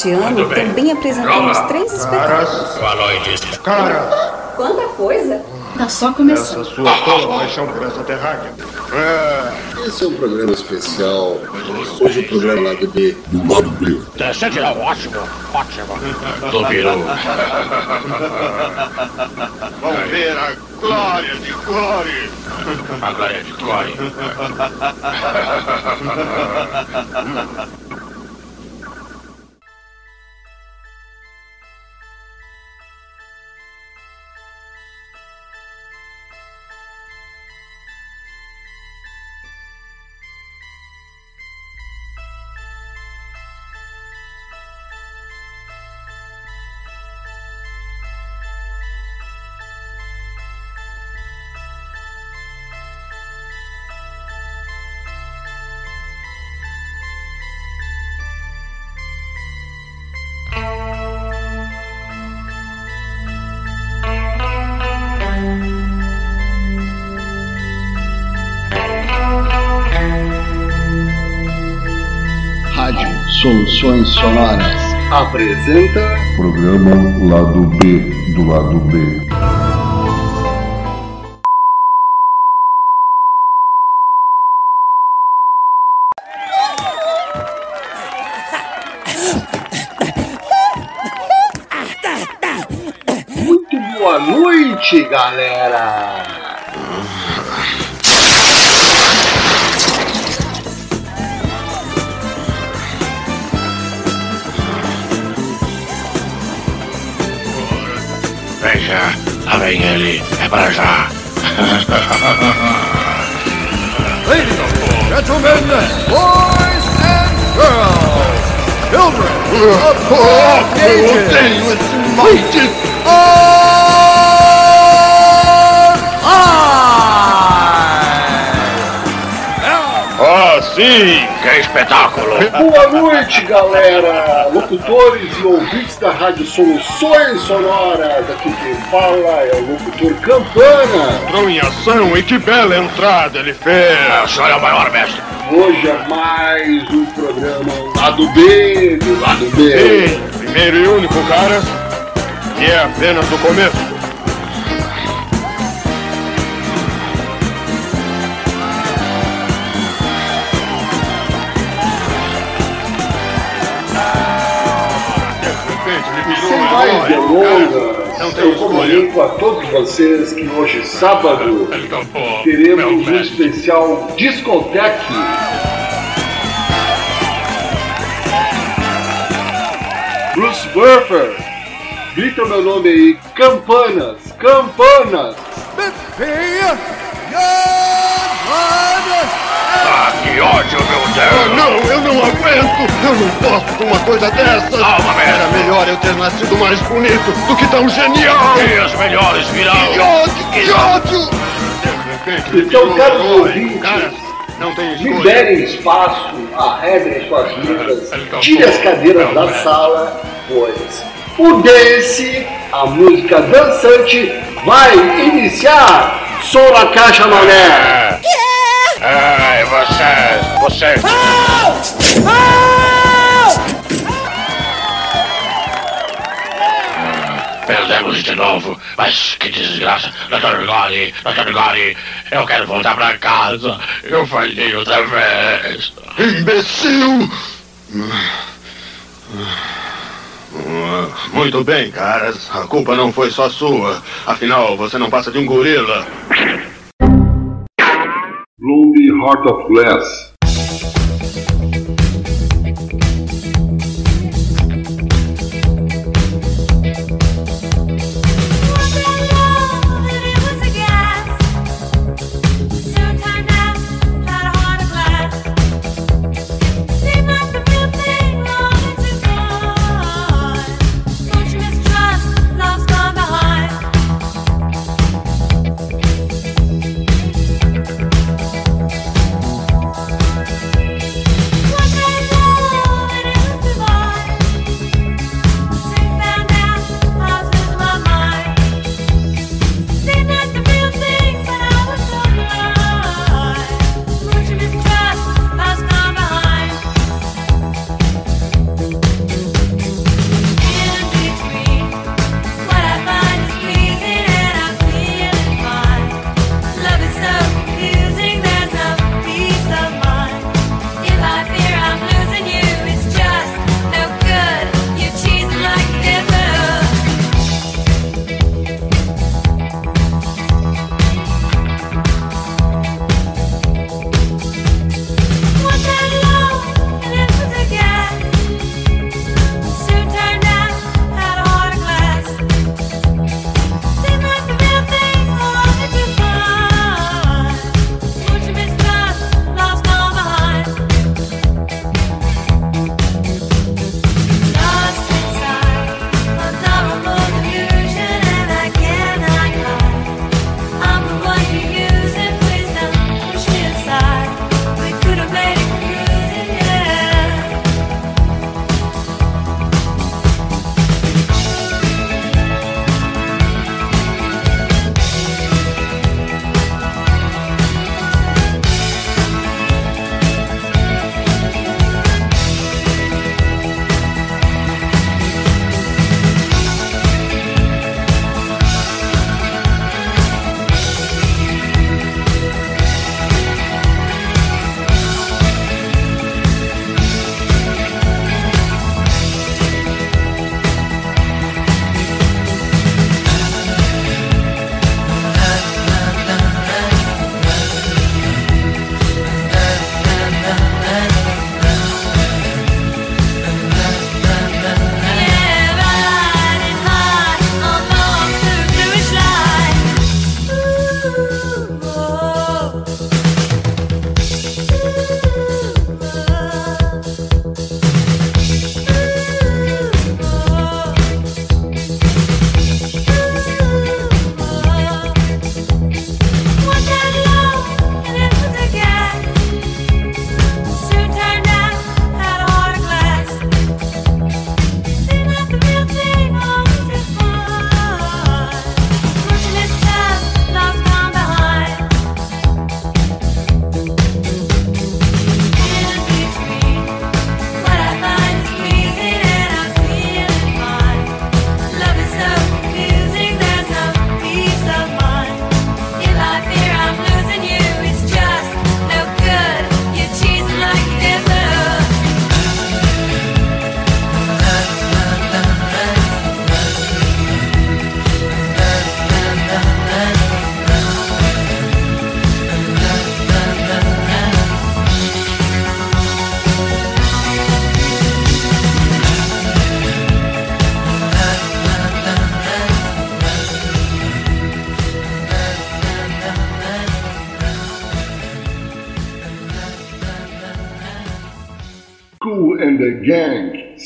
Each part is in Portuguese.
Este ano também apresentamos três espetáculos. Cara, Quanta coisa! Tá só começando. essa sua tola paixão por essa terráquea. É, Esse é um programa especial. Hoje o programa lá do B. do lado B. Sentinela, ótimo, ótimo. Do Biru. vamos ver a glória de Glória. A glória de Core. Soluções Sonoras apresenta Programa Lado B do lado B. Muito boa noite, galera! Ele. É para já. Gentlemen, boys and girls, children of all ages, Ah, sim! Que espetáculo. Boa noite, galera! Locutores e ouvintes da Rádio Soluções Sonoras. Aqui quem fala é o locutor Campana. Entrou em ação e que bela entrada ele fez! O senhor é o maior mestre. Hoje é mais um programa Lado B do Lado B. Sim, primeiro e único, cara. E é apenas o começo. Eu comunico a todos vocês que hoje, sábado, teremos um especial discoteque. Bruce Buffer, grita meu nome aí, Campanas, Campanas. Ah, que ódio, meu Deus. não, eu não aguento! Eu não posso com uma coisa dessas! Calma, Era mestre. melhor eu ter nascido mais bonito do que tão genial! E os melhores virão. Que ódio, que ódio! De repente, Então, caros ouvintes, Cara, não tem escolha. Liberem espaço, arredem suas mesas, tire as cadeiras da sala, pois o dance, a música dançante, vai iniciar! Som na caixa, mané! Ai, vocês, vocês. Perdemos de novo, mas que desgraça. Dr. Gori, Dr. Gori, eu quero voltar pra casa. Eu falhei outra vez. Imbecil! Muito bem, caras. A culpa não foi só sua. Afinal, você não passa de um gorila. Lonely Heart of Glass.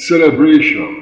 Celebration.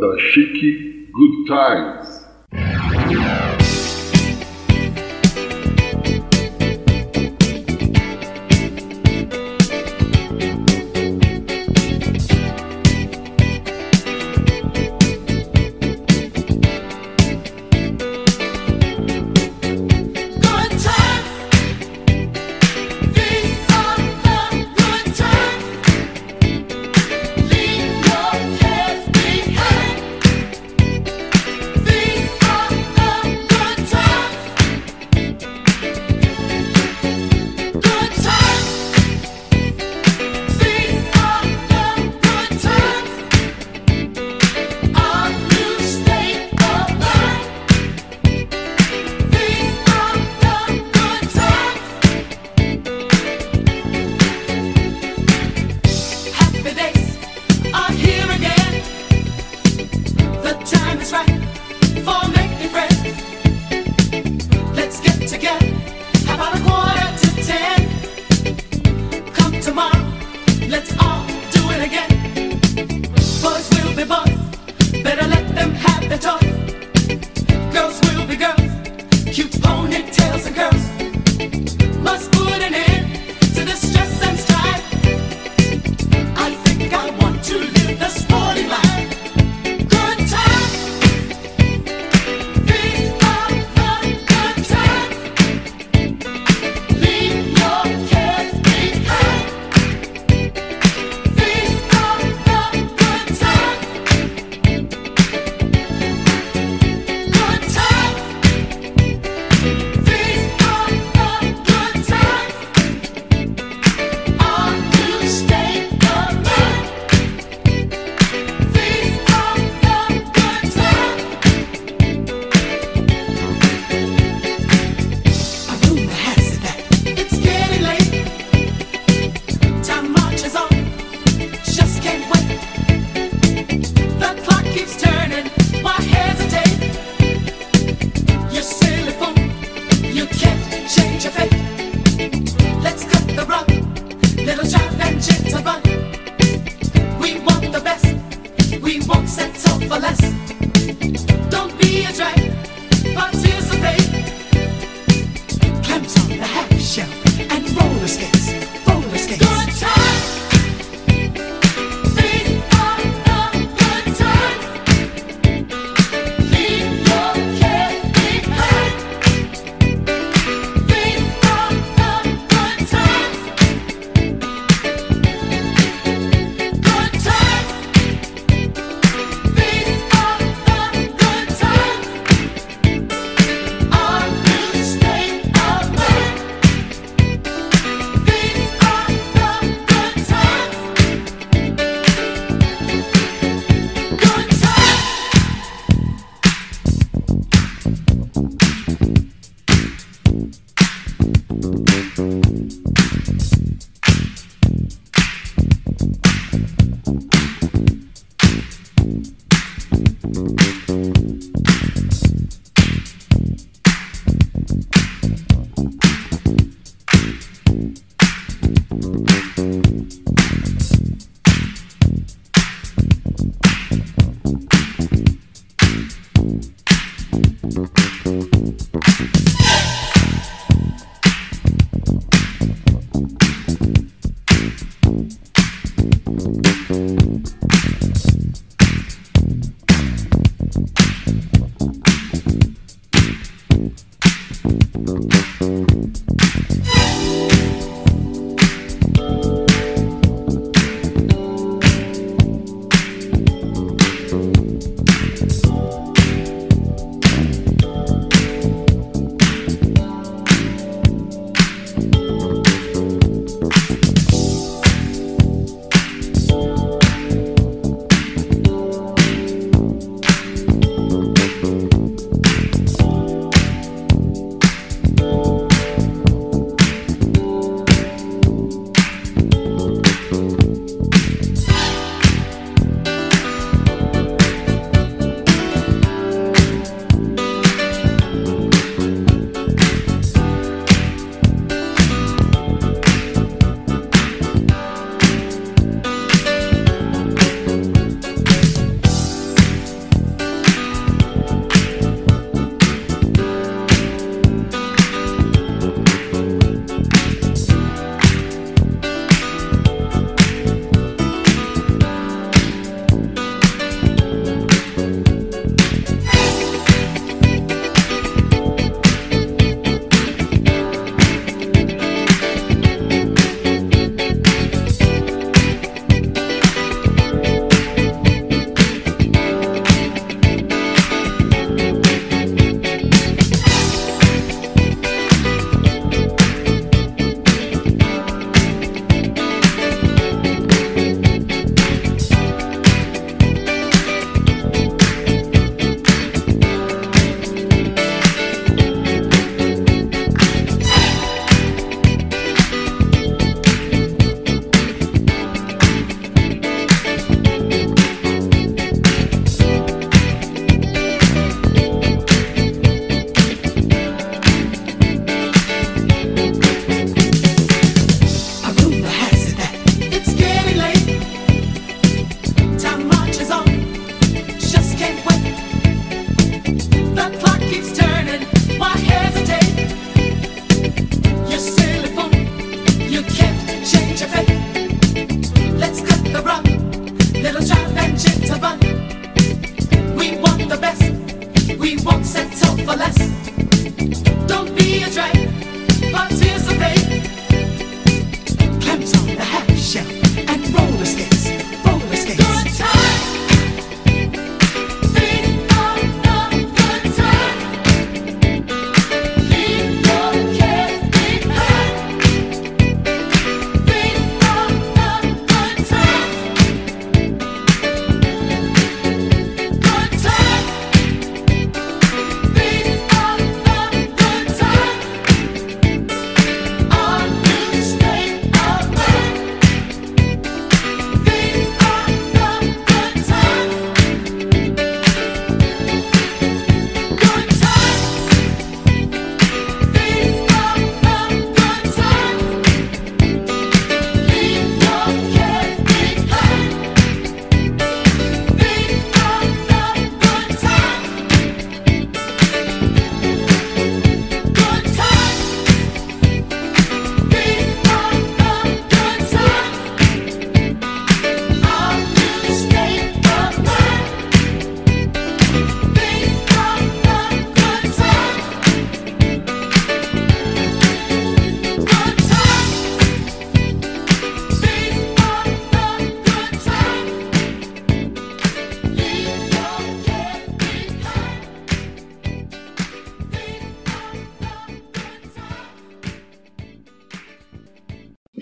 Banda Chique Good Times.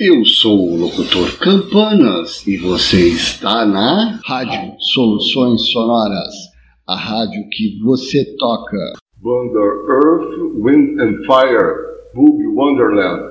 Eu sou o locutor Campanas e você está na Rádio Soluções Sonoras, a rádio que você toca. Banda Earth, Wind and Fire, Boogie Wonderland.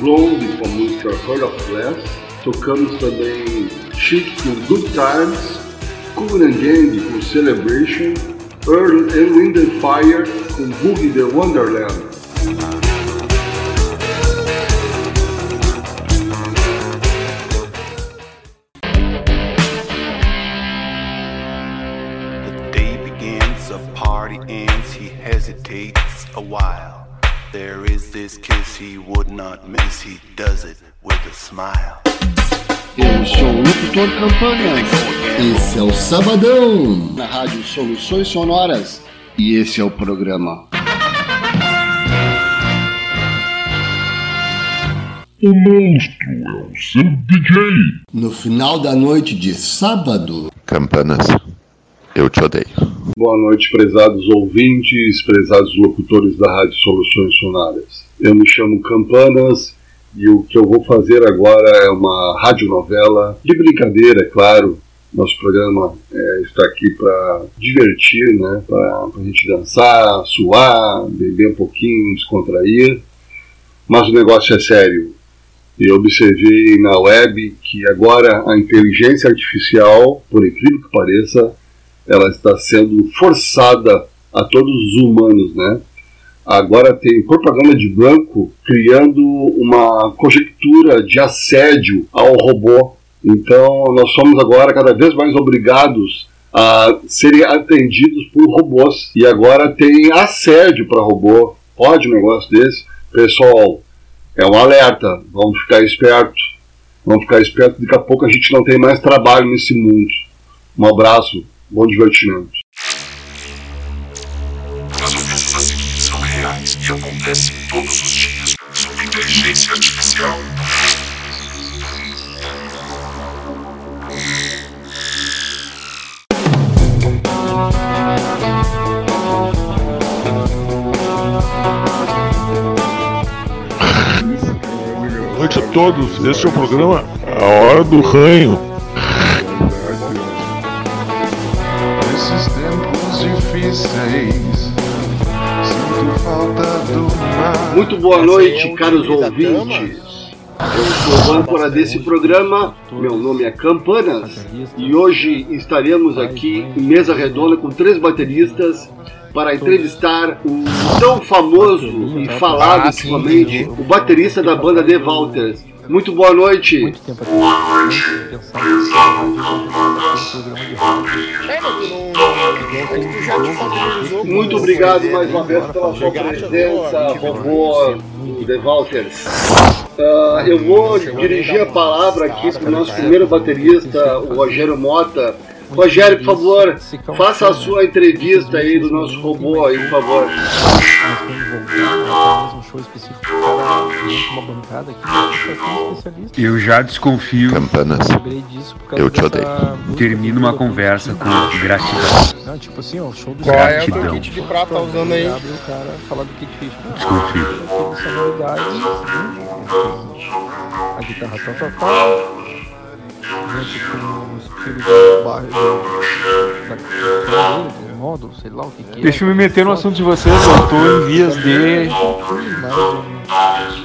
Blonde com música Heart of Glass. Tocamos também Chic com Good Times, Cool and Gang com Celebration, Earl and Wind and Fire com Boogie the Wonderland. O locutor Campanhas, Esse é o Sabadão. na Rádio Soluções Sonoras, e esse é o programa. O monstro é o seu DJ. No final da noite de sábado, Campanas, eu te odeio. Boa noite, prezados ouvintes, prezados locutores da Rádio Soluções Sonoras. Eu me chamo Campanas e o que eu vou fazer agora é uma radionovela de brincadeira, é claro. Nosso programa é, está aqui para divertir, né? para a gente dançar, suar, beber um pouquinho, descontrair. Mas o negócio é sério. Eu observei na web que agora a inteligência artificial, por incrível que pareça, ela está sendo forçada a todos os humanos, né? Agora tem propaganda de banco criando uma conjectura de assédio ao robô. Então nós somos agora cada vez mais obrigados a serem atendidos por robôs. E agora tem assédio para robô. Pode um negócio desse? Pessoal, é um alerta. Vamos ficar espertos. Vamos ficar espertos. Daqui a pouco a gente não tem mais trabalho nesse mundo. Um abraço. Bom divertimento. Reais e acontecem todos os dias sob inteligência artificial. Boa noite a todos. Esse é o programa A Hora do Ranho. Nesses tempos difíceis, Muito boa noite, caros ouvintes. Eu sou o âncora desse programa, meu nome é Campanas e hoje estaremos aqui em mesa redonda com três bateristas para entrevistar o tão famoso e falado ultimamente, o baterista da banda The Walters. Muito boa noite. Muito obrigado mais uma vez pela sua presença, do The Walters. Ah, eu vou dirigir a palavra aqui para o nosso primeiro baterista, o Rogério Mota. Rogério, por favor, faça a sua entrevista aí do nosso robô aí, por favor. Eu já desconfio. Campanas, eu te odeio. Termino uma conversa com gratidão. Não, tipo assim, ó, o show do Qual é o kit de prata prata usando aí? Abre o cara falar do kit fish. Desconfio. Sonoridade. A guitarra tá total. Junto com estilo bairro da modo, sei lá o que que é. Deixa eu me meter no assunto de vocês, eu tô em vias de.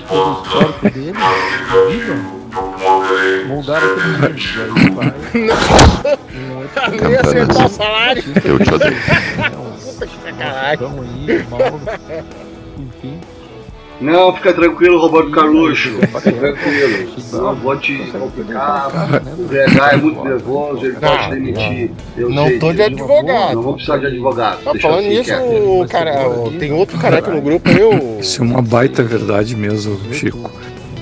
Todo o histórico dele. Moldaram aquele. E aí vai. Nem acertar o salário. Eu te odeio. Então aí, Mauro. Enfim. Não, fica tranquilo, Roberto Carluxo. Fica tranquilo. Não vou te complicar. O VH é muito nervoso, ele pode demitir. Eu Não sei tô de advogado. Não vou precisar de advogado. Tá Deixa falando nisso, cara, tem outro careca no grupo aí, o, Isso é uma baita verdade mesmo, Chico.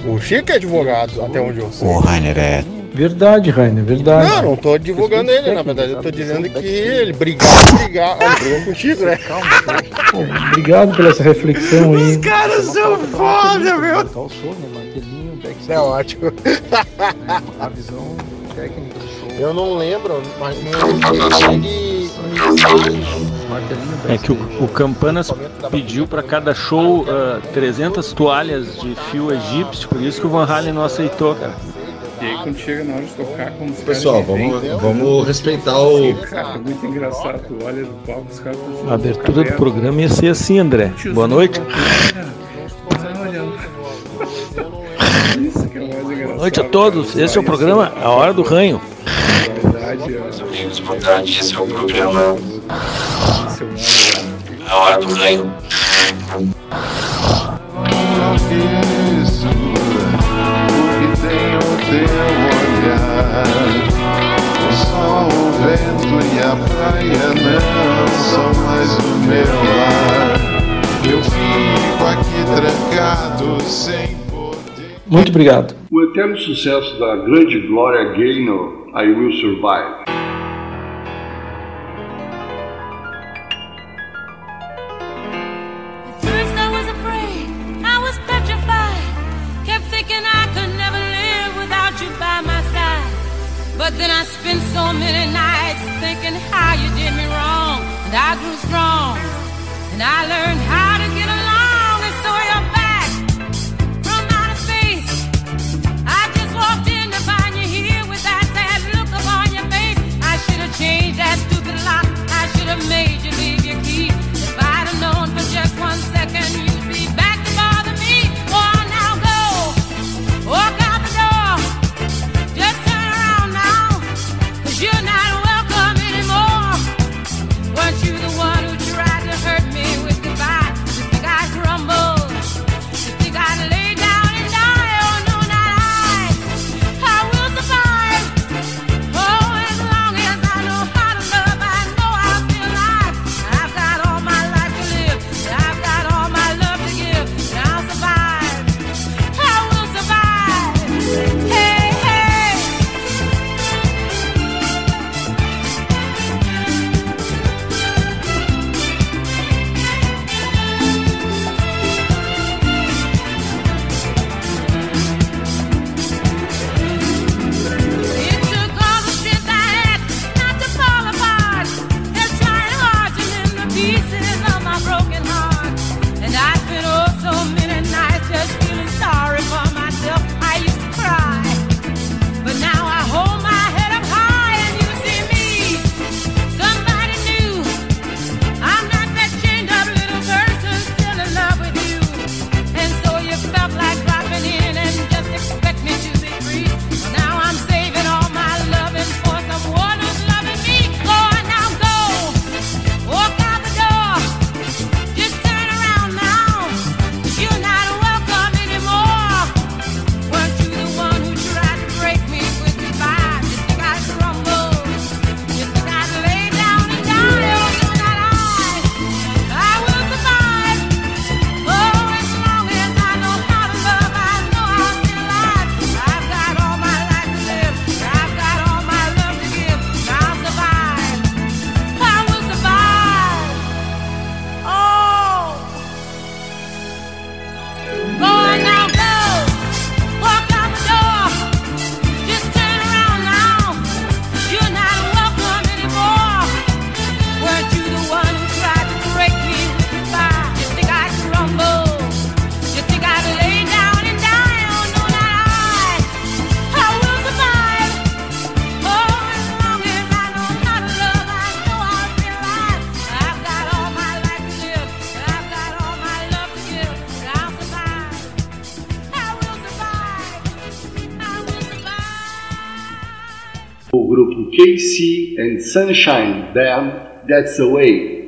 o Chico é advogado, até onde eu sei. O Rainer é. Verdade, Rainer, verdade. Não, não tô advogando ele, na verdade, eu tô dizendo que ele brigava, brigava, ah, brigou contigo, né? Obrigado pela essa reflexão aí. caras são foda, meu! Total som, né? Martelinho, backstage. É ótimo. A visão técnica do show. Eu não lembro, mas não consegue Martelinho, É que o, o Campanas pediu para cada show ah, 300 toalhas de fio egípcio, por isso que o Van Halen não aceitou, cara. E aí quando chega na hora de tocar, como os Pessoal, vamos, vamos respeitar o. Cara, muito engraçado. Tu olha no palco, os caras estão A abertura do programa ia ser assim, André. Boa noite. Né? É boa noite a todos. Esse é o programa A Hora do Ranho. Meus amigos, boa tarde. Esse é o programa. A Hora do Ranho teu olhar. O sol, o vento e a praia não são mais o meu lar. Eu fico aqui trancado sem poder. Muito obrigado. O eterno sucesso da grande Gloria Gaynor, I Will Survive. I learned. sunshine, then that's the way.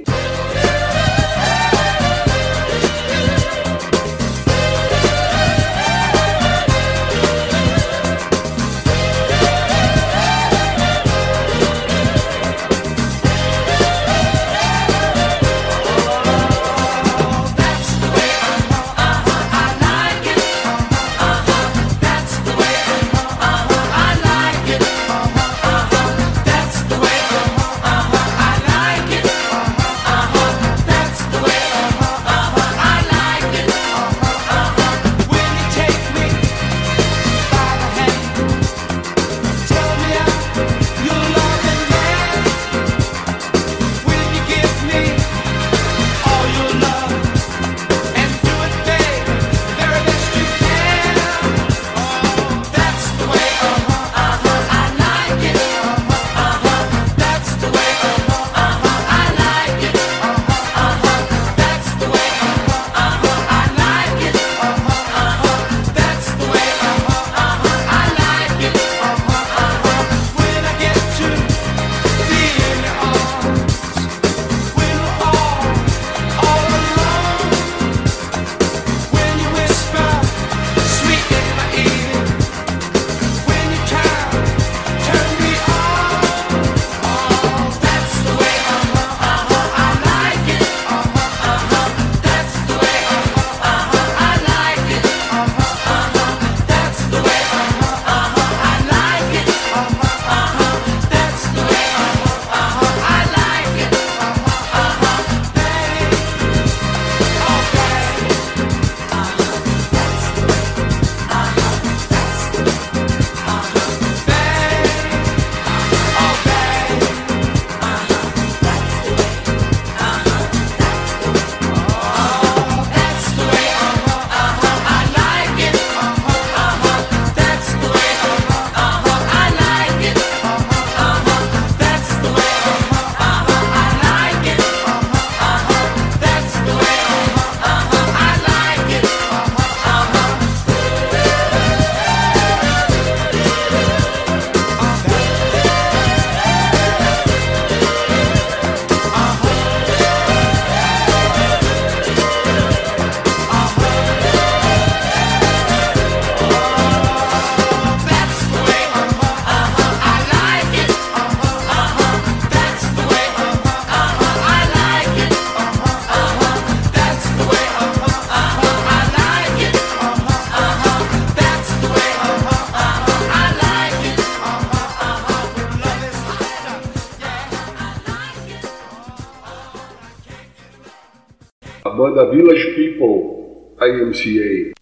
village people IMCA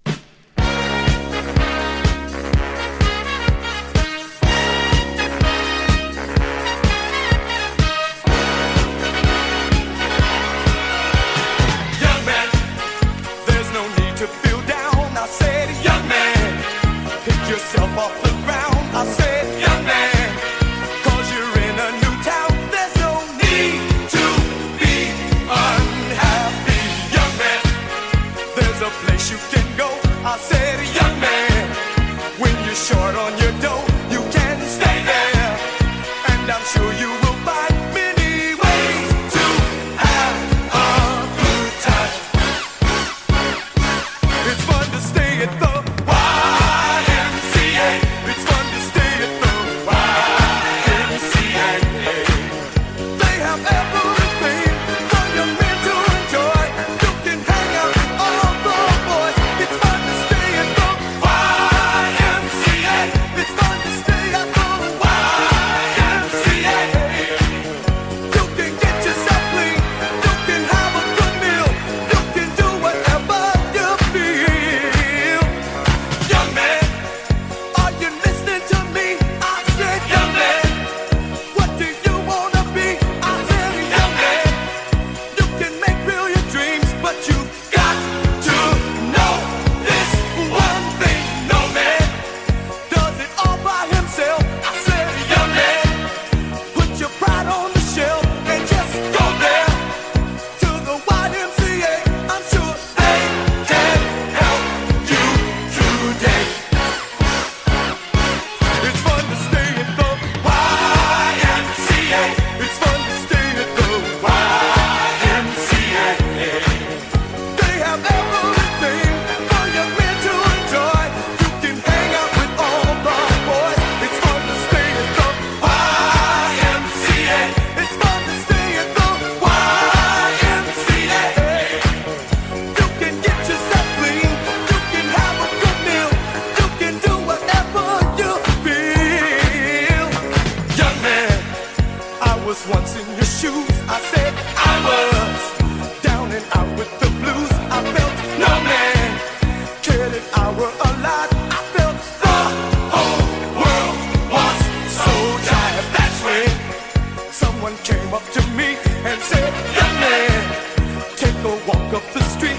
up the street.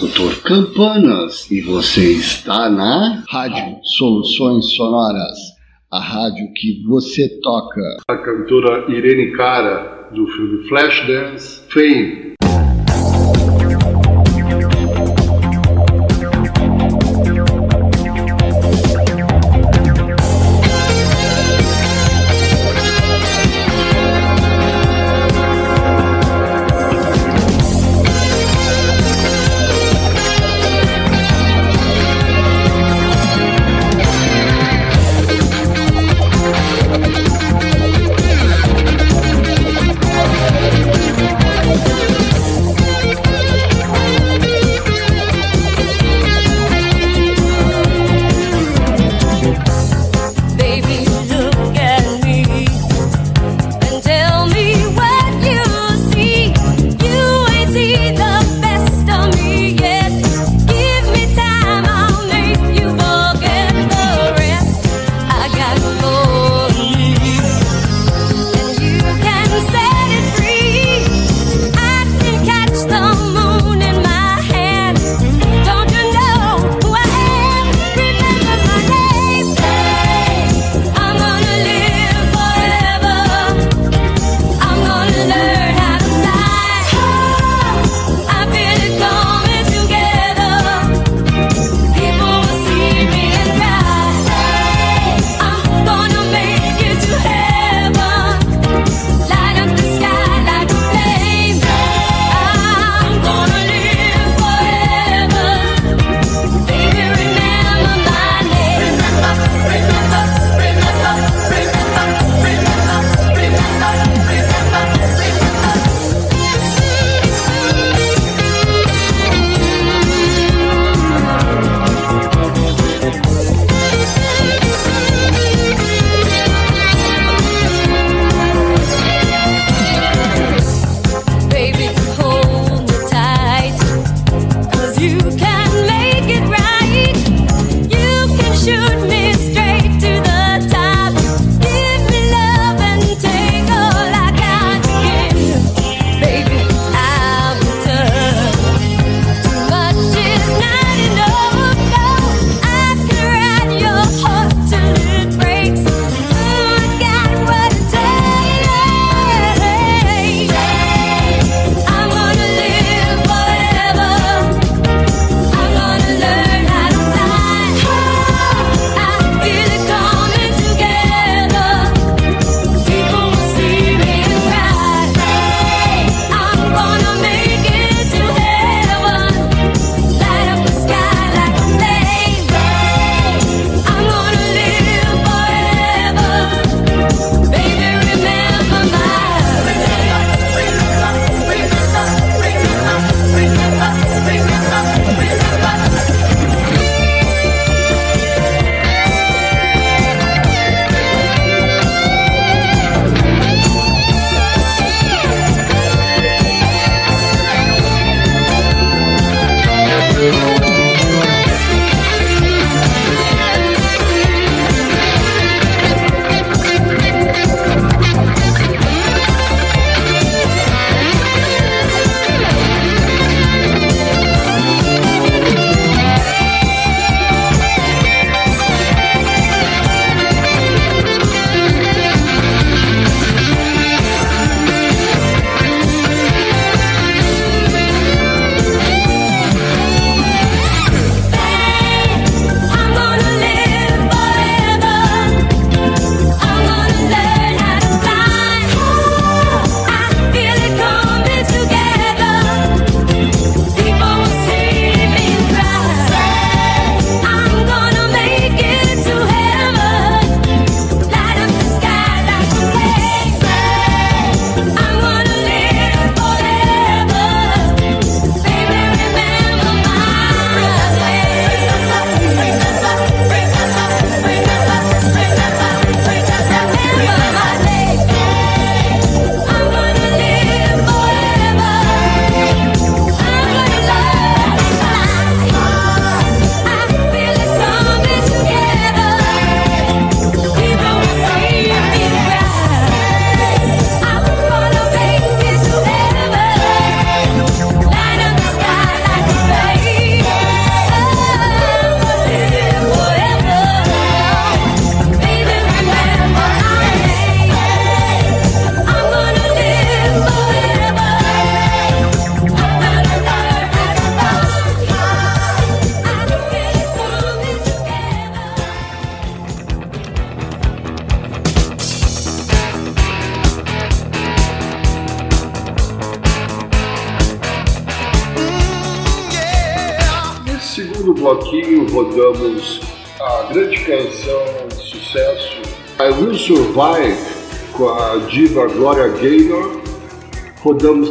locutor Campanas e você está na Rádio Soluções Sonoras, a rádio que você toca. A cantora Irene Cara, do filme Flashdance, Fame,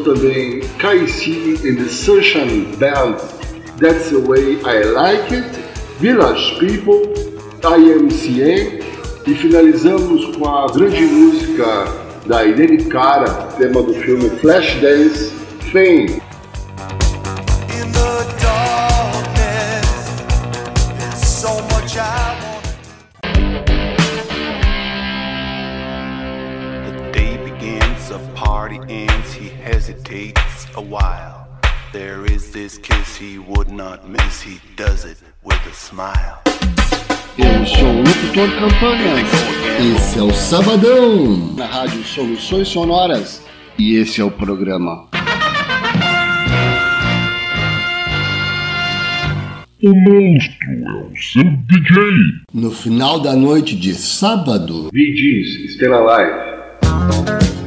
Também KC and the Sunshine Band That's the Way I Like It, Village People, IMCA e finalizamos com a grande música da Irene Cara, tema do filme Flashdance, Fame. Locutor Campanhas. Esse é o Sabadão. Na Rádio Soluções Sonoras. E esse é o programa. O monstro é o seu DJ. No final da noite de sábado. VGs, Still Alive.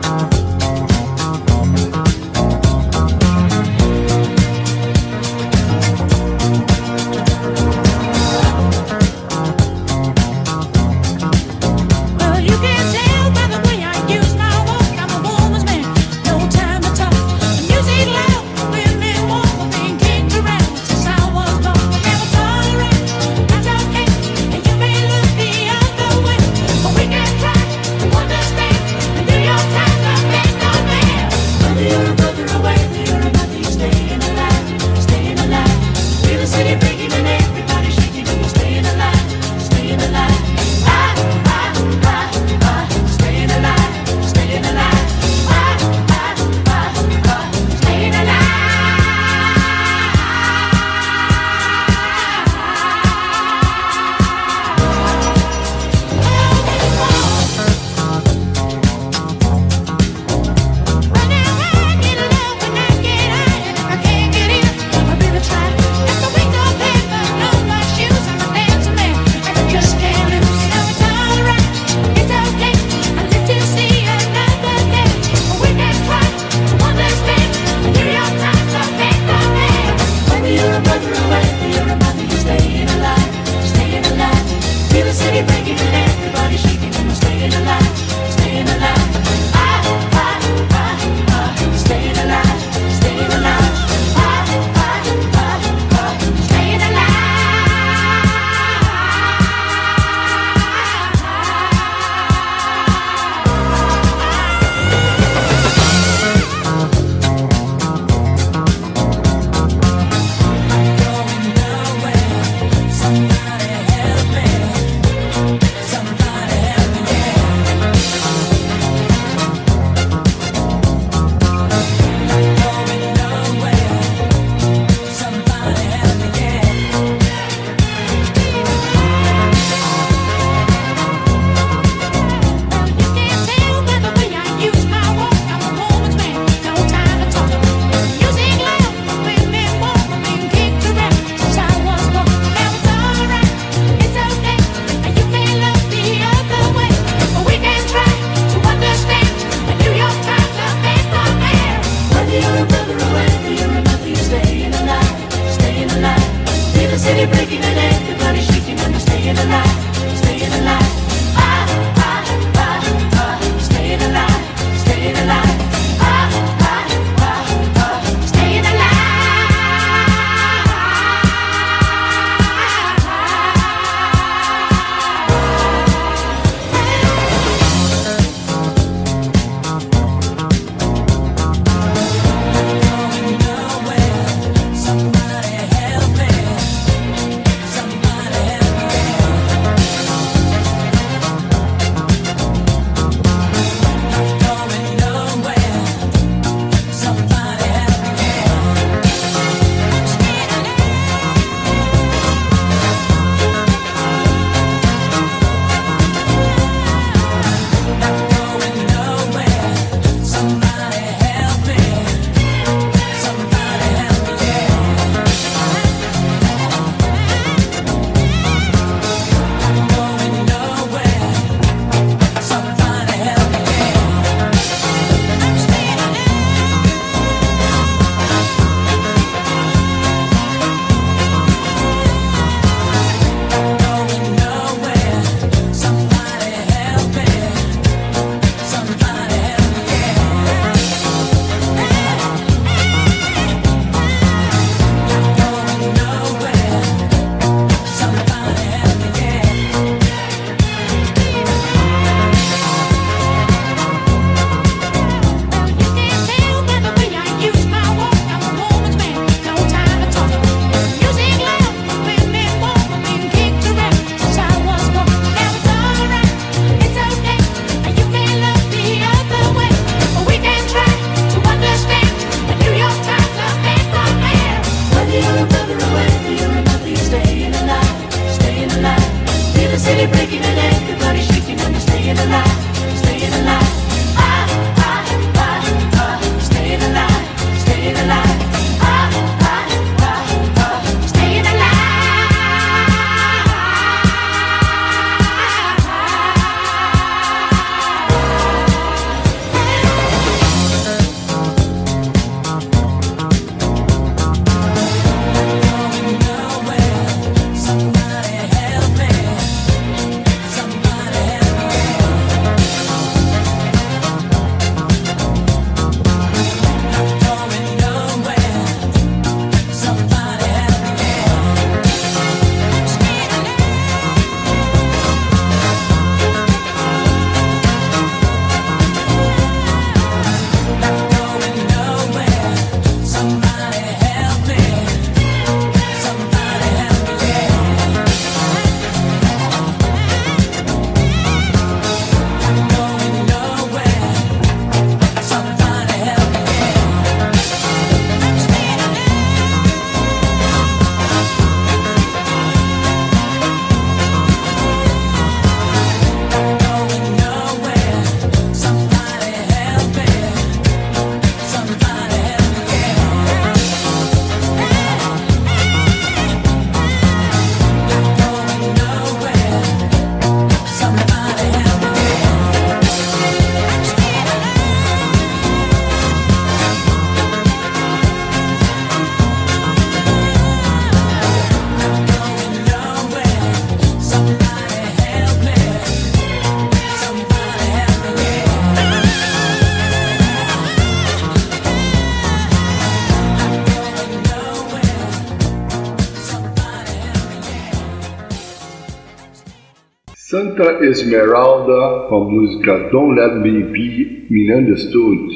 Santa Esmeralda, com a música Don't Let Me Be Misunderstood.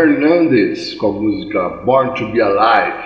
Hernandez com a música Born to Be Alive.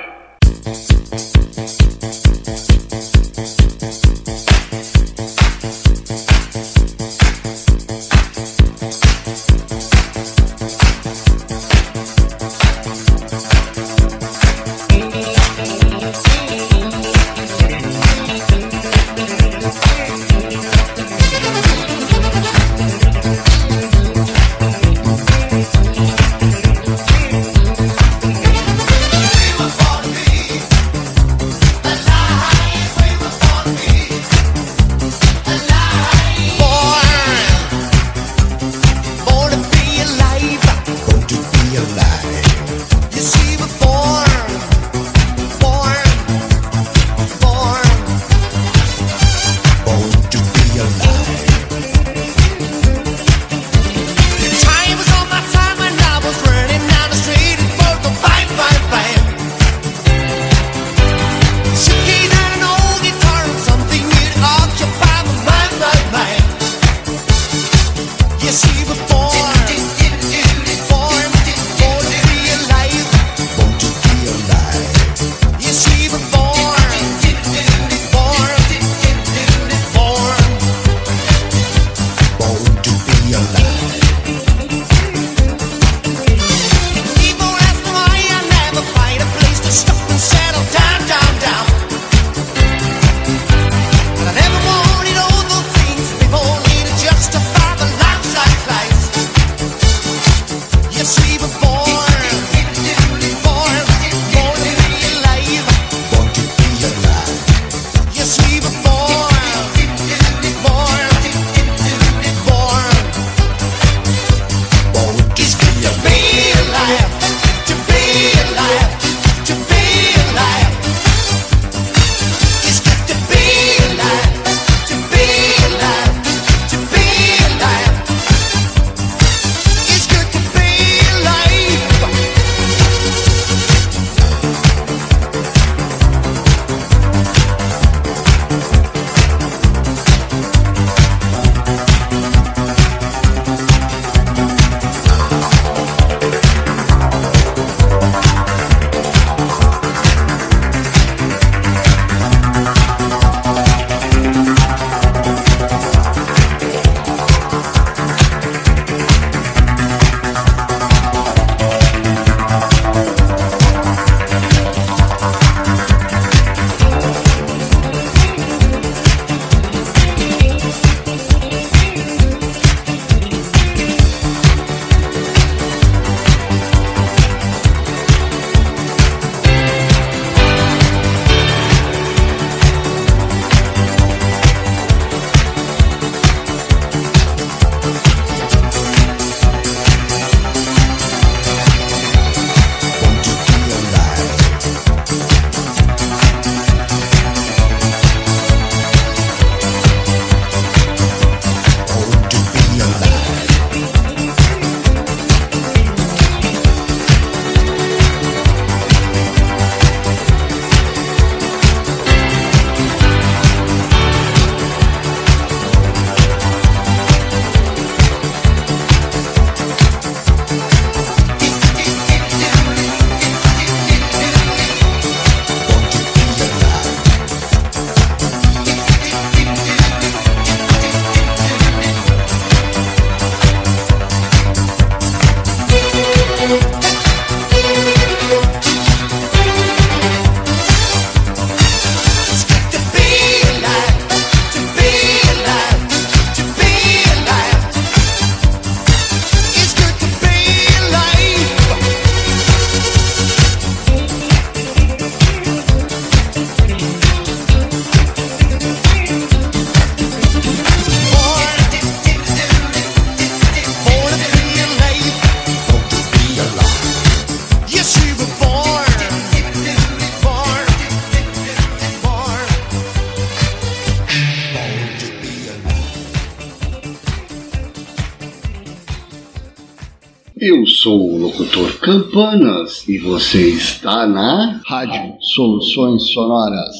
Sou o locutor Campanas e você está na Rádio Soluções Sonoras,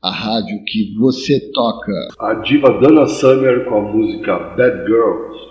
a rádio que você toca. A diva Dana Summer com a música Bad Girls.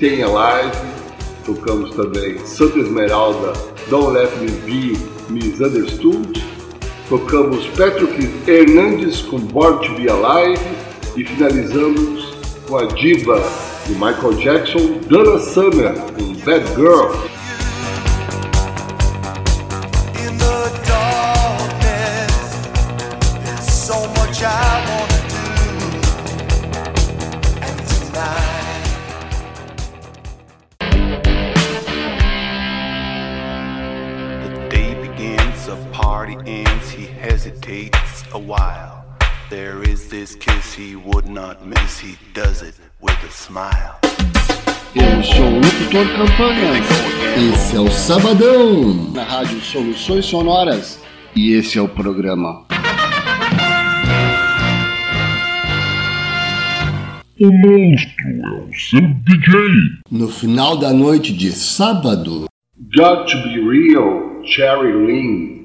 Staying Alive, tocamos também Santa Esmeralda, Don't Let Me Be Misunderstood, tocamos Patrick Hernandes com Born to Be Alive e finalizamos com a diva de Michael Jackson, Donna Summer com Bad Girl. Campanhas. Esse é o Sabadão. Na Rádio Soluções Sonoras. E esse é o programa. O monstro é o seu DJ. No final da noite de sábado. Got to be real, Cherry Lynn.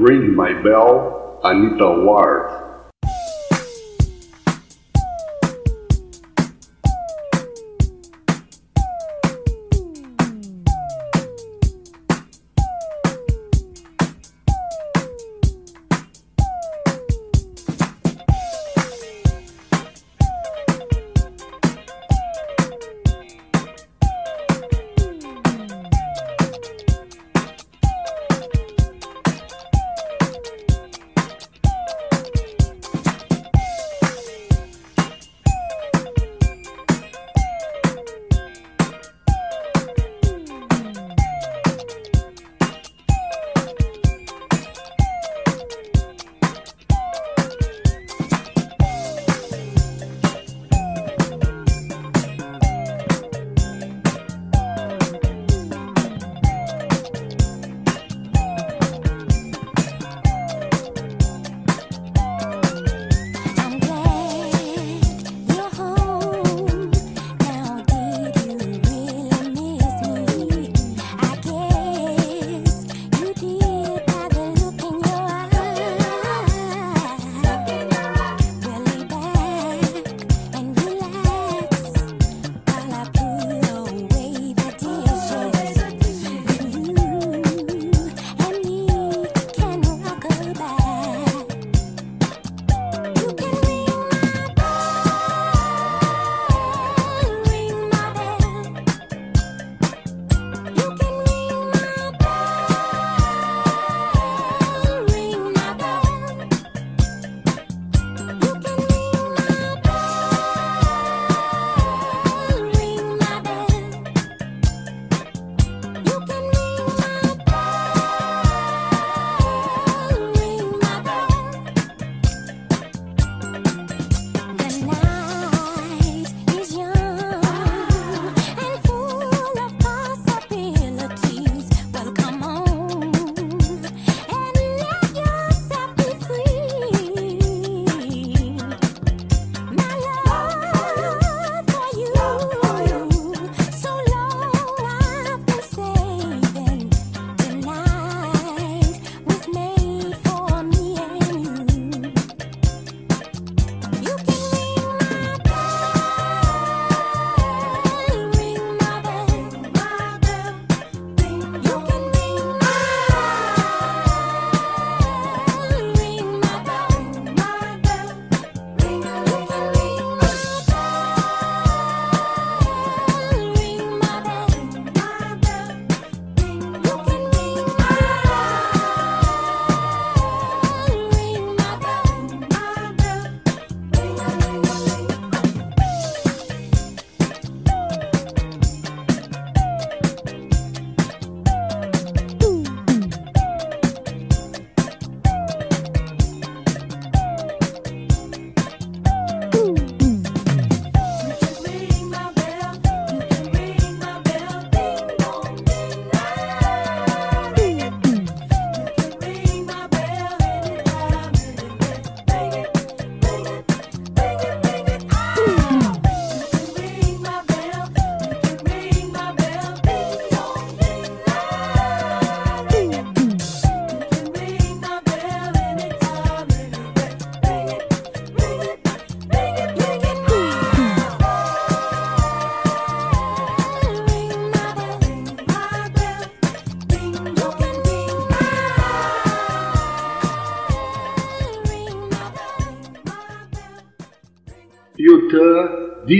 Ring My Bell, Anita Ward.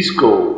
Utah Disco.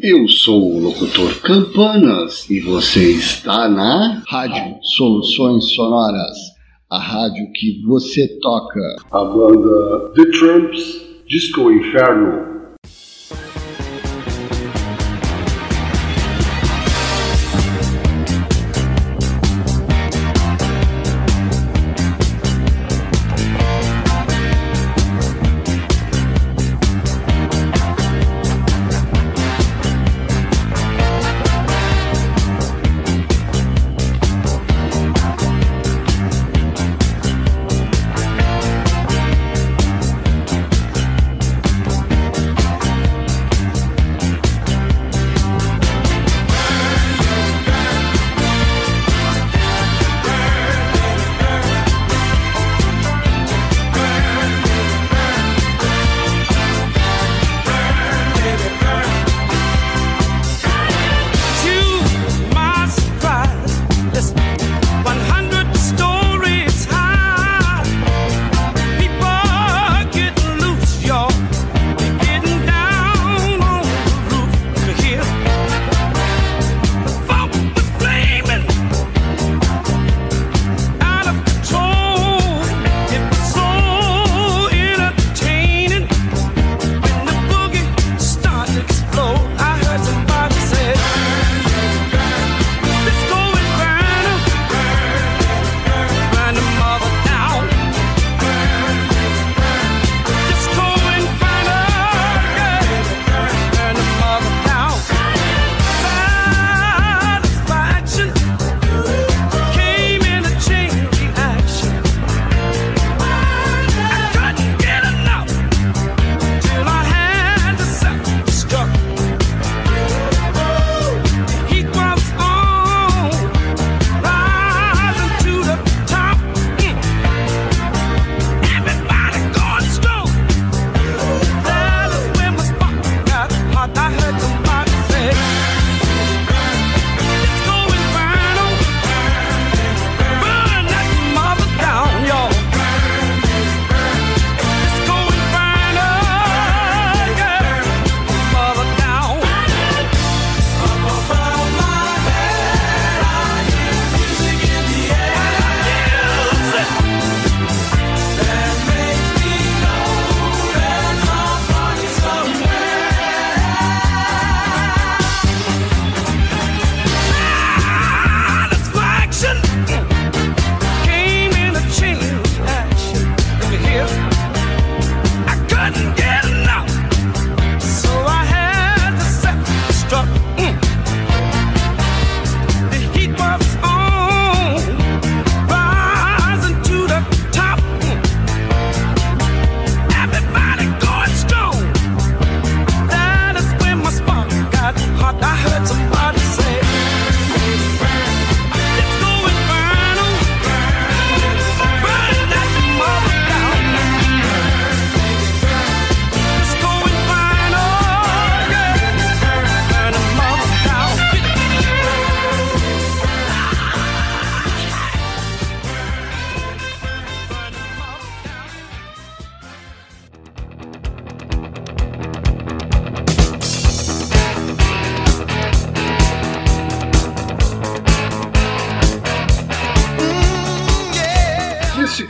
Eu sou o locutor Campanas e você está na Rádio Soluções Sonoras, a rádio que você toca. A banda The Tramps, Disco Inferno.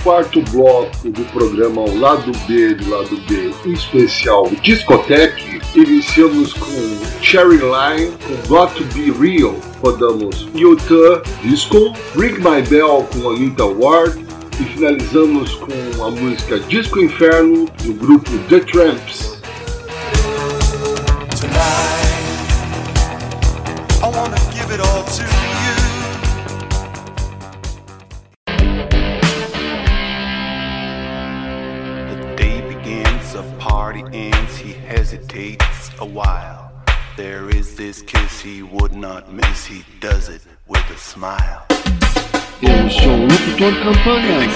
Quarto bloco do programa ao Lado B do Lado B, em especial Discotec, iniciamos com Cherry Line, com Got to Be Real, rodamos Utah Disco, Ring My Bell com Anita Ward e finalizamos com a música Disco Inferno do grupo The Tramps. This kiss he would not miss, he does it with a smile. Eu sou o locutor Campanhas.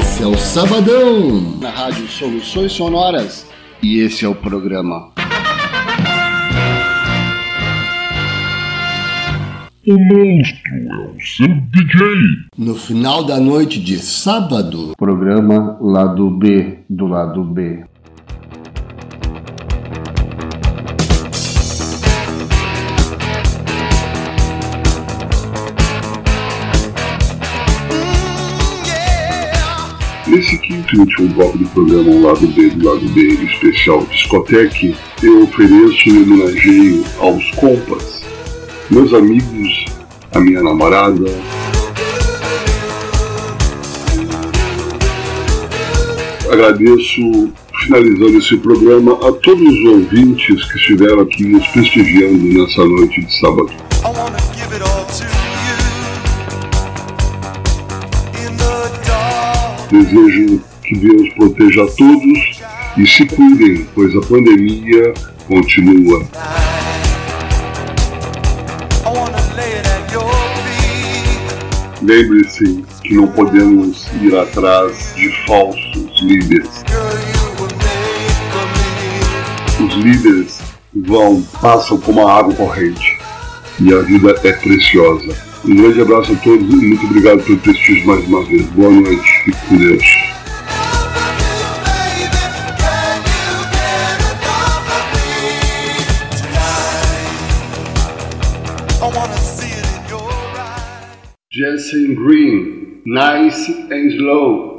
Esse é o Sabadão, na Rádio Soluções Sonoras. E esse é o programa. O monstro é o seu DJ. No final da noite de sábado, programa Lado B do Lado B. E último bloco do programa ao Lado B do Lado B, especial Discotec, eu ofereço e homenageio aos compas, meus amigos, a minha namorada, agradeço, finalizando esse programa, a todos os ouvintes que estiveram aqui nos prestigiando nessa noite de sábado. Desejo que Deus proteja a todos e se cuidem, pois a pandemia continua. Lembre-se que não podemos ir atrás de falsos líderes. Os líderes vão, passam como a água corrente e a vida é preciosa. Um grande abraço a todos e muito obrigado pelo prestígio mais uma vez. Boa noite, fique com Deus. Jason Green, nice and slow.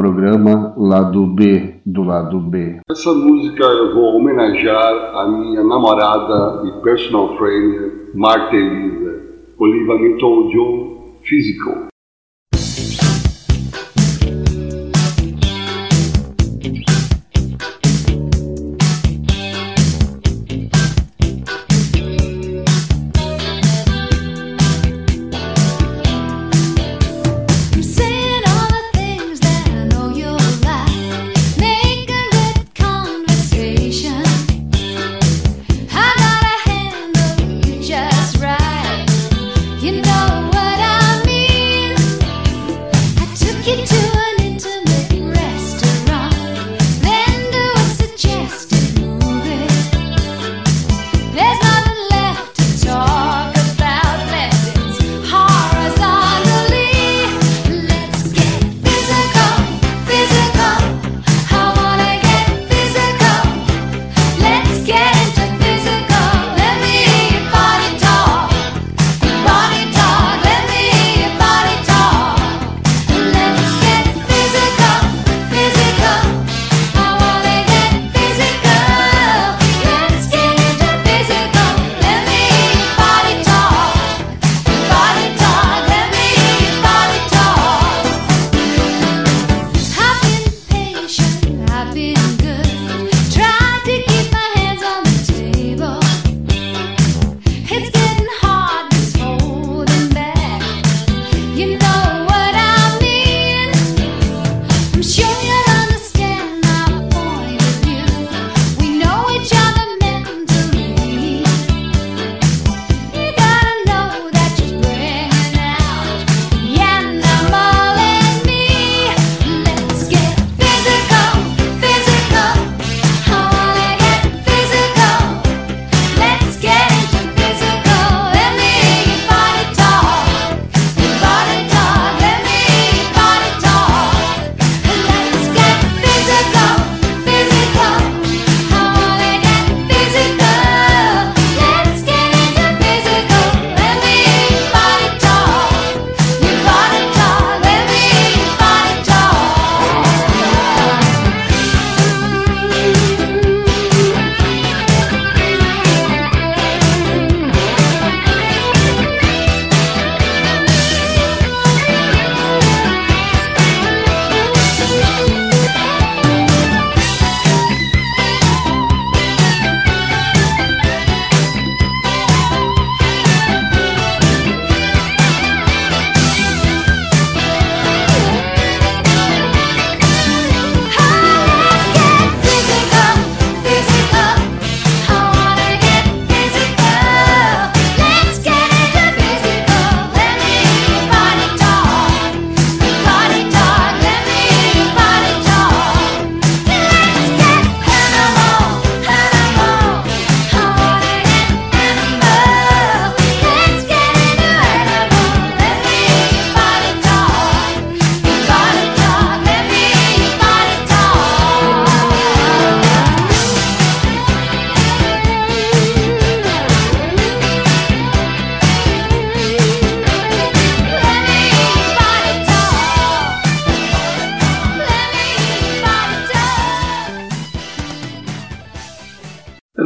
Programa Lado B do Lado B. Essa música eu vou homenagear a minha namorada e personal trainer, Marta Elisa, Oliva livramento de Physical.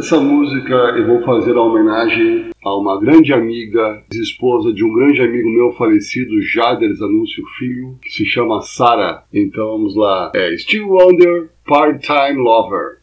Essa música eu vou fazer a homenagem a uma grande amiga, esposa de um grande amigo meu falecido, Jaders Anúncio Filho, que se chama Sara. Então vamos lá. É Steve Wonder, Part-Time Lover.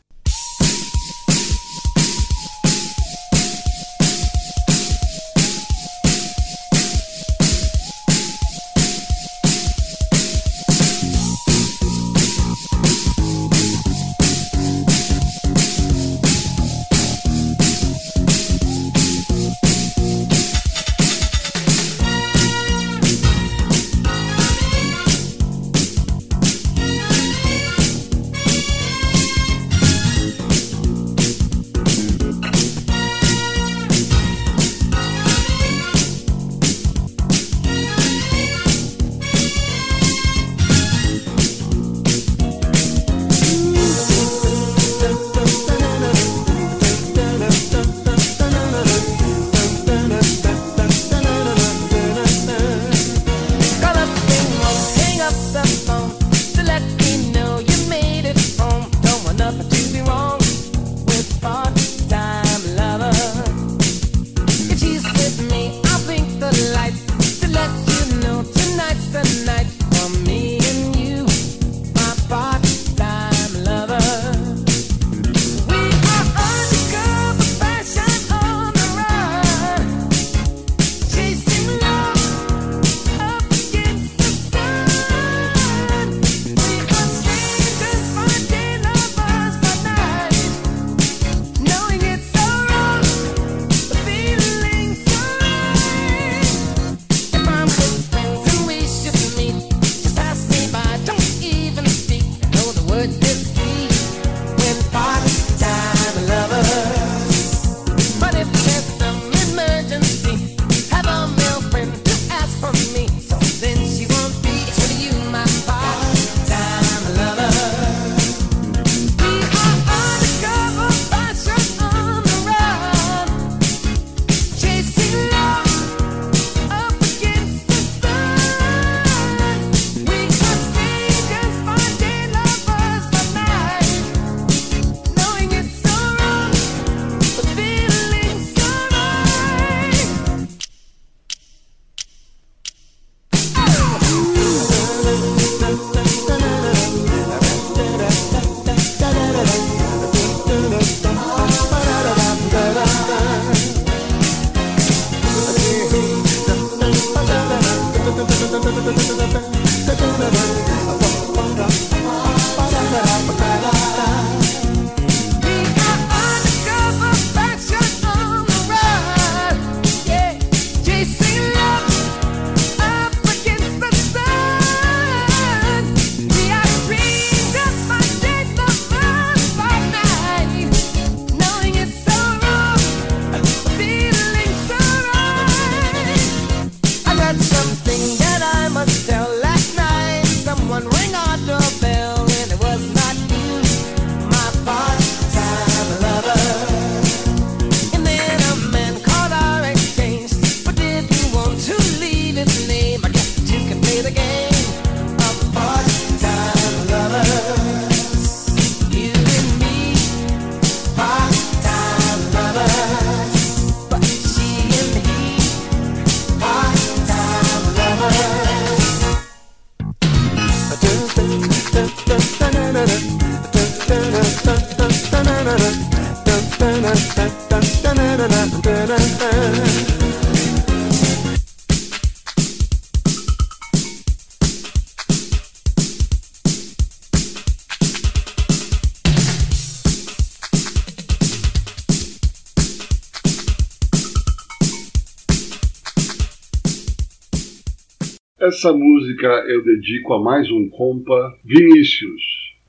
Essa música eu dedico a mais um compa, Vinícius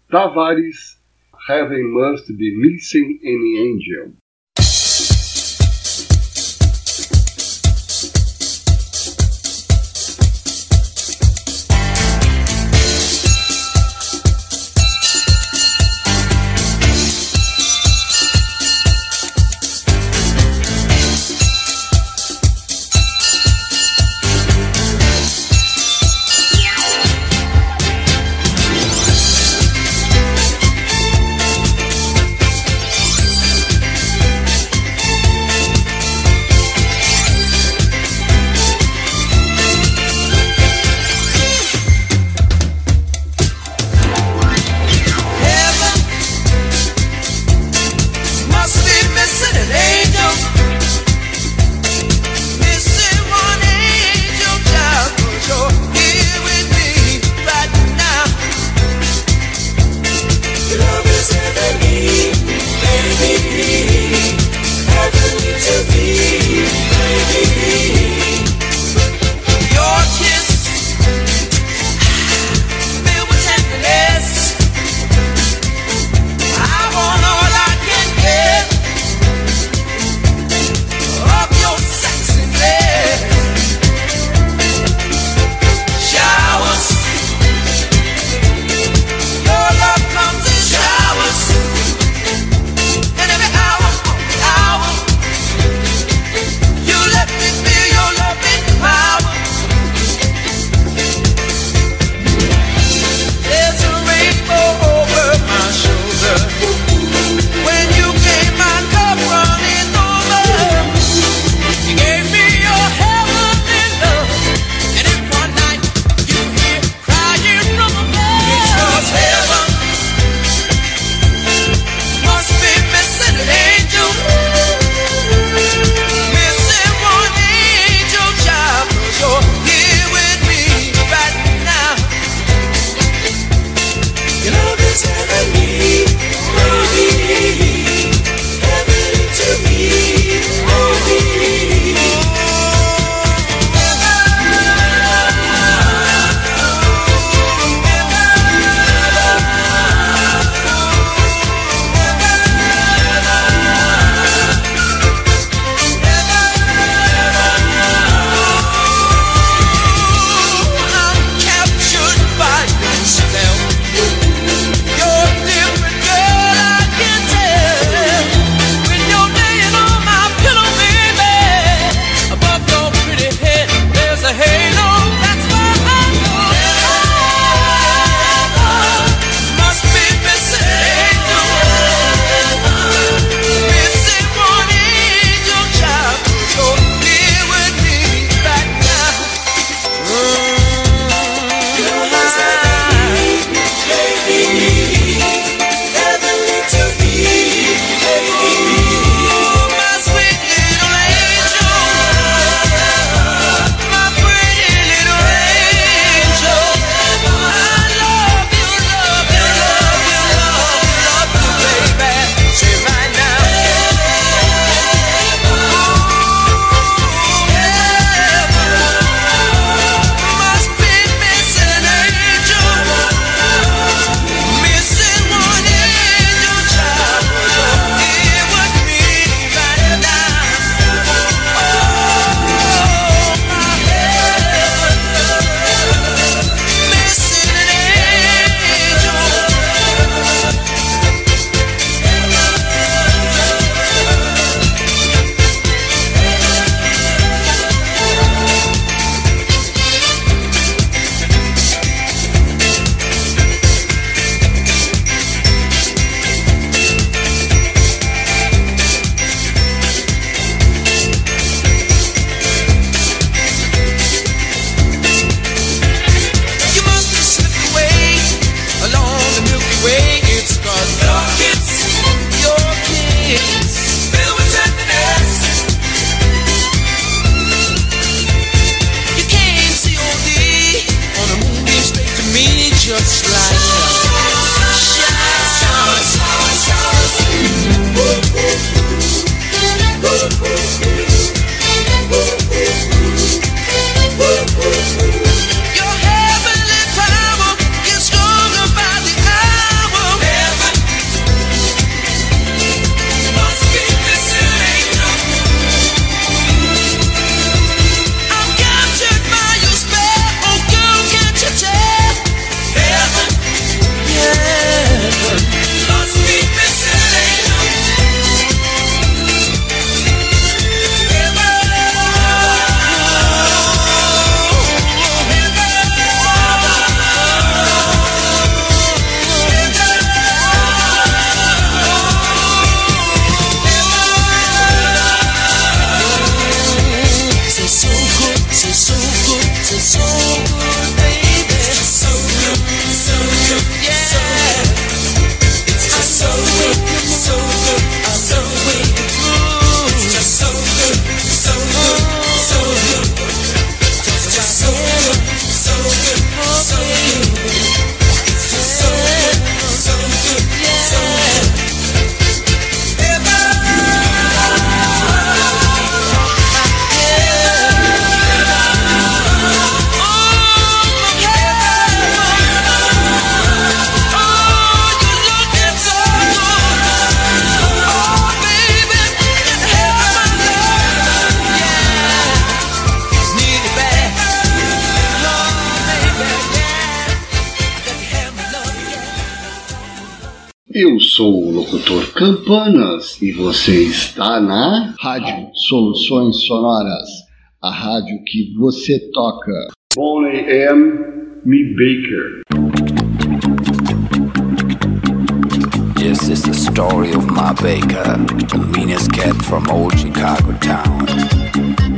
Tavares, Heaven Must Be Missing an Angel. está na Rádio Soluções Sonoras, a rádio que você toca. Bonnie M. Me Baker. This is the story of my baker, the meanest cat from old Chicago town.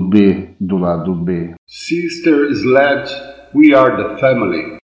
B, do lado B. Sister Sledge, we are the family.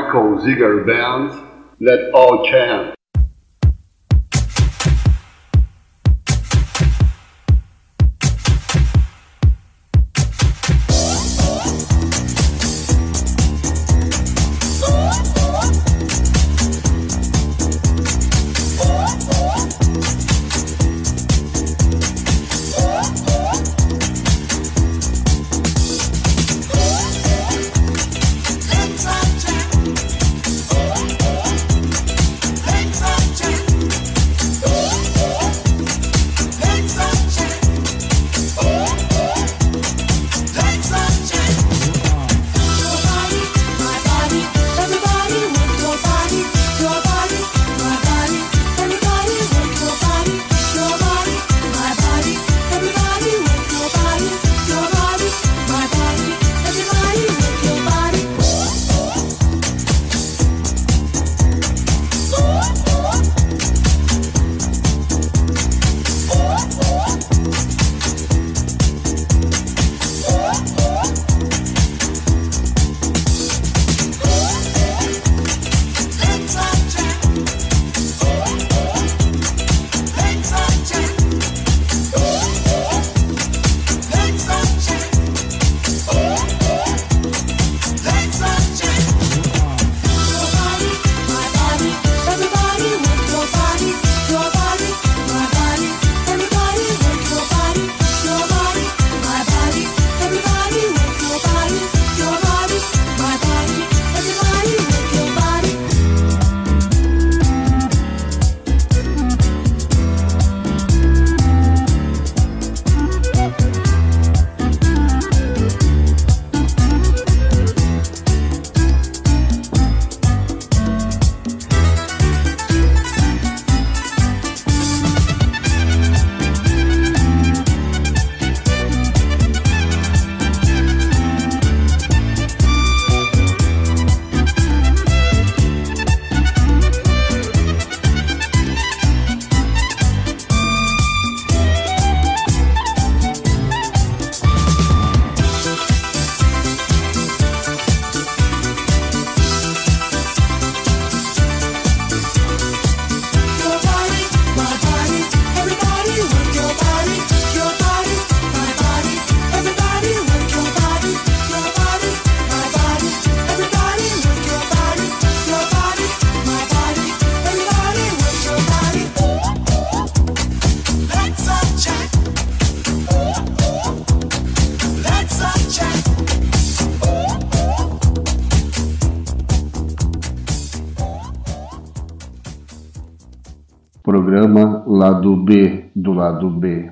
Michael Ziegler Bands let all chant. lado B do lado B.